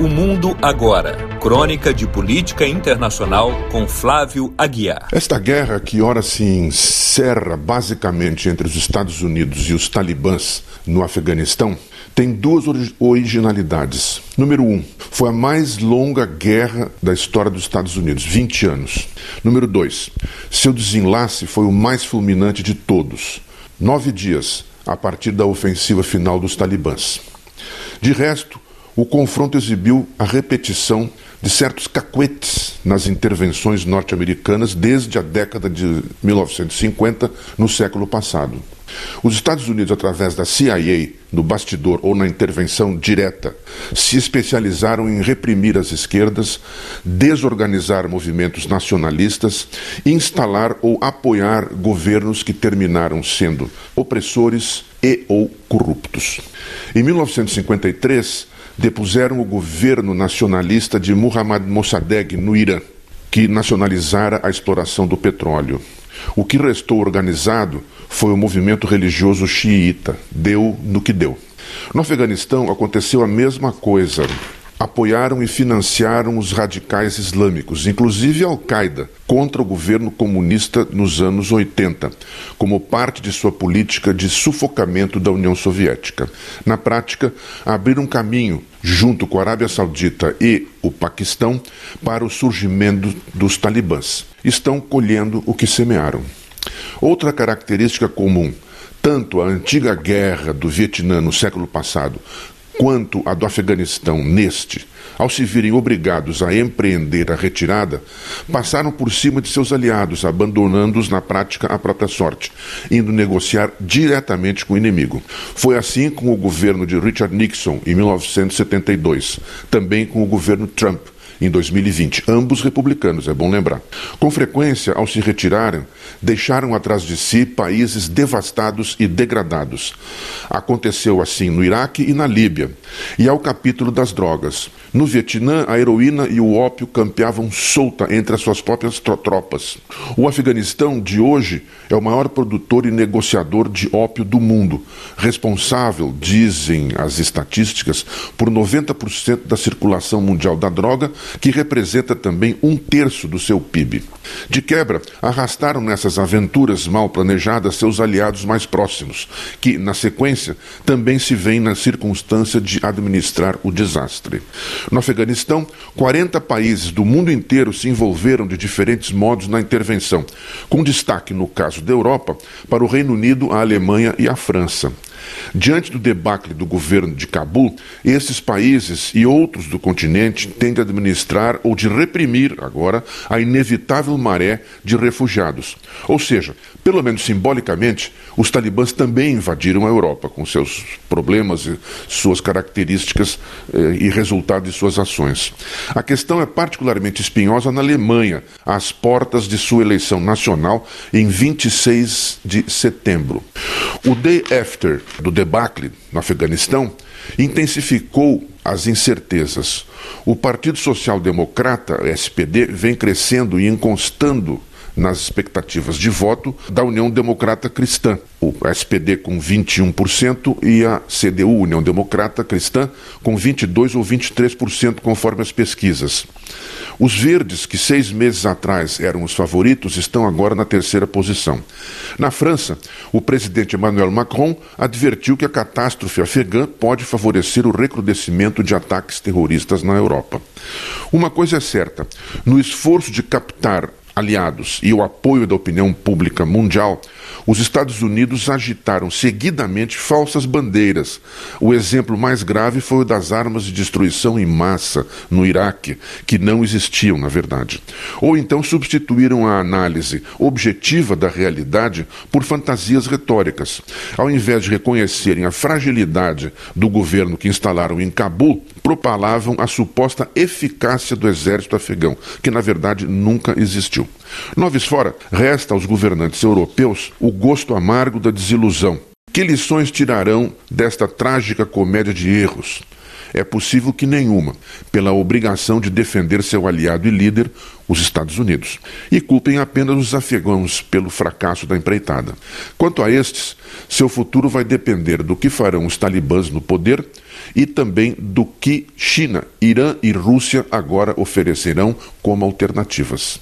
O Mundo Agora. Crônica de política internacional com Flávio Aguiar. Esta guerra, que ora se encerra basicamente entre os Estados Unidos e os talibãs no Afeganistão, tem duas originalidades. Número um, foi a mais longa guerra da história dos Estados Unidos, 20 anos. Número dois, seu desenlace foi o mais fulminante de todos. Nove dias a partir da ofensiva final dos talibãs. De resto, o confronto exibiu a repetição de certos cacuetes nas intervenções norte-americanas desde a década de 1950, no século passado. Os Estados Unidos, através da CIA, no bastidor ou na intervenção direta, se especializaram em reprimir as esquerdas, desorganizar movimentos nacionalistas, instalar ou apoiar governos que terminaram sendo opressores e ou corruptos. Em 1953, depuseram o governo nacionalista de Muhammad Mossadegh no Irã, que nacionalizara a exploração do petróleo. O que restou organizado foi o movimento religioso xiita, deu no que deu. No Afeganistão aconteceu a mesma coisa apoiaram e financiaram os radicais islâmicos, inclusive Al-Qaeda, contra o governo comunista nos anos 80, como parte de sua política de sufocamento da União Soviética. Na prática, abriram caminho, junto com a Arábia Saudita e o Paquistão, para o surgimento dos talibãs. Estão colhendo o que semearam. Outra característica comum tanto a antiga guerra do Vietnã no século passado quanto a do Afeganistão neste, ao se virem obrigados a empreender a retirada, passaram por cima de seus aliados, abandonando-os na prática à própria sorte, indo negociar diretamente com o inimigo. Foi assim com o governo de Richard Nixon em 1972, também com o governo Trump em 2020, ambos republicanos, é bom lembrar. Com frequência, ao se retirarem, deixaram atrás de si países devastados e degradados. Aconteceu assim no Iraque e na Líbia. E ao capítulo das drogas. No Vietnã, a heroína e o ópio campeavam solta entre as suas próprias tropas. O Afeganistão de hoje é o maior produtor e negociador de ópio do mundo, responsável, dizem as estatísticas, por 90% da circulação mundial da droga que representa também um terço do seu PIB. De quebra, arrastaram nessas aventuras mal planejadas seus aliados mais próximos, que, na sequência, também se veem na circunstância de administrar o desastre. No Afeganistão, 40 países do mundo inteiro se envolveram de diferentes modos na intervenção, com destaque, no caso da Europa, para o Reino Unido, a Alemanha e a França. Diante do debacle do governo de Cabul, esses países e outros do continente têm de administrar ou de reprimir agora a inevitável maré de refugiados. Ou seja, pelo menos simbolicamente, os talibãs também invadiram a Europa com seus problemas suas características eh, e resultado de suas ações. A questão é particularmente espinhosa na Alemanha, às portas de sua eleição nacional em 26 de setembro. O day after do debacle no Afeganistão intensificou as incertezas. O Partido Social Democrata, SPD, vem crescendo e encostando nas expectativas de voto da União Democrata Cristã, o SPD com 21% e a CDU, União Democrata Cristã, com 22% ou 23%, conforme as pesquisas. Os verdes, que seis meses atrás eram os favoritos, estão agora na terceira posição. Na França, o presidente Emmanuel Macron advertiu que a catástrofe afegã pode favorecer o recrudescimento de ataques terroristas na Europa. Uma coisa é certa: no esforço de captar aliados e o apoio da opinião pública mundial, os Estados Unidos agitaram seguidamente falsas bandeiras. O exemplo mais grave foi o das armas de destruição em massa no Iraque, que não existiam, na verdade. Ou então substituíram a análise objetiva da realidade por fantasias retóricas. Ao invés de reconhecerem a fragilidade do governo que instalaram em Cabul, propalavam a suposta eficácia do exército afegão, que na verdade nunca existiu. Noves fora, resta aos governantes europeus o gosto amargo da desilusão. Que lições tirarão desta trágica comédia de erros? É possível que nenhuma, pela obrigação de defender seu aliado e líder, os Estados Unidos, e culpem apenas os afegãos pelo fracasso da empreitada. Quanto a estes, seu futuro vai depender do que farão os talibãs no poder e também do que China, Irã e Rússia agora oferecerão como alternativas.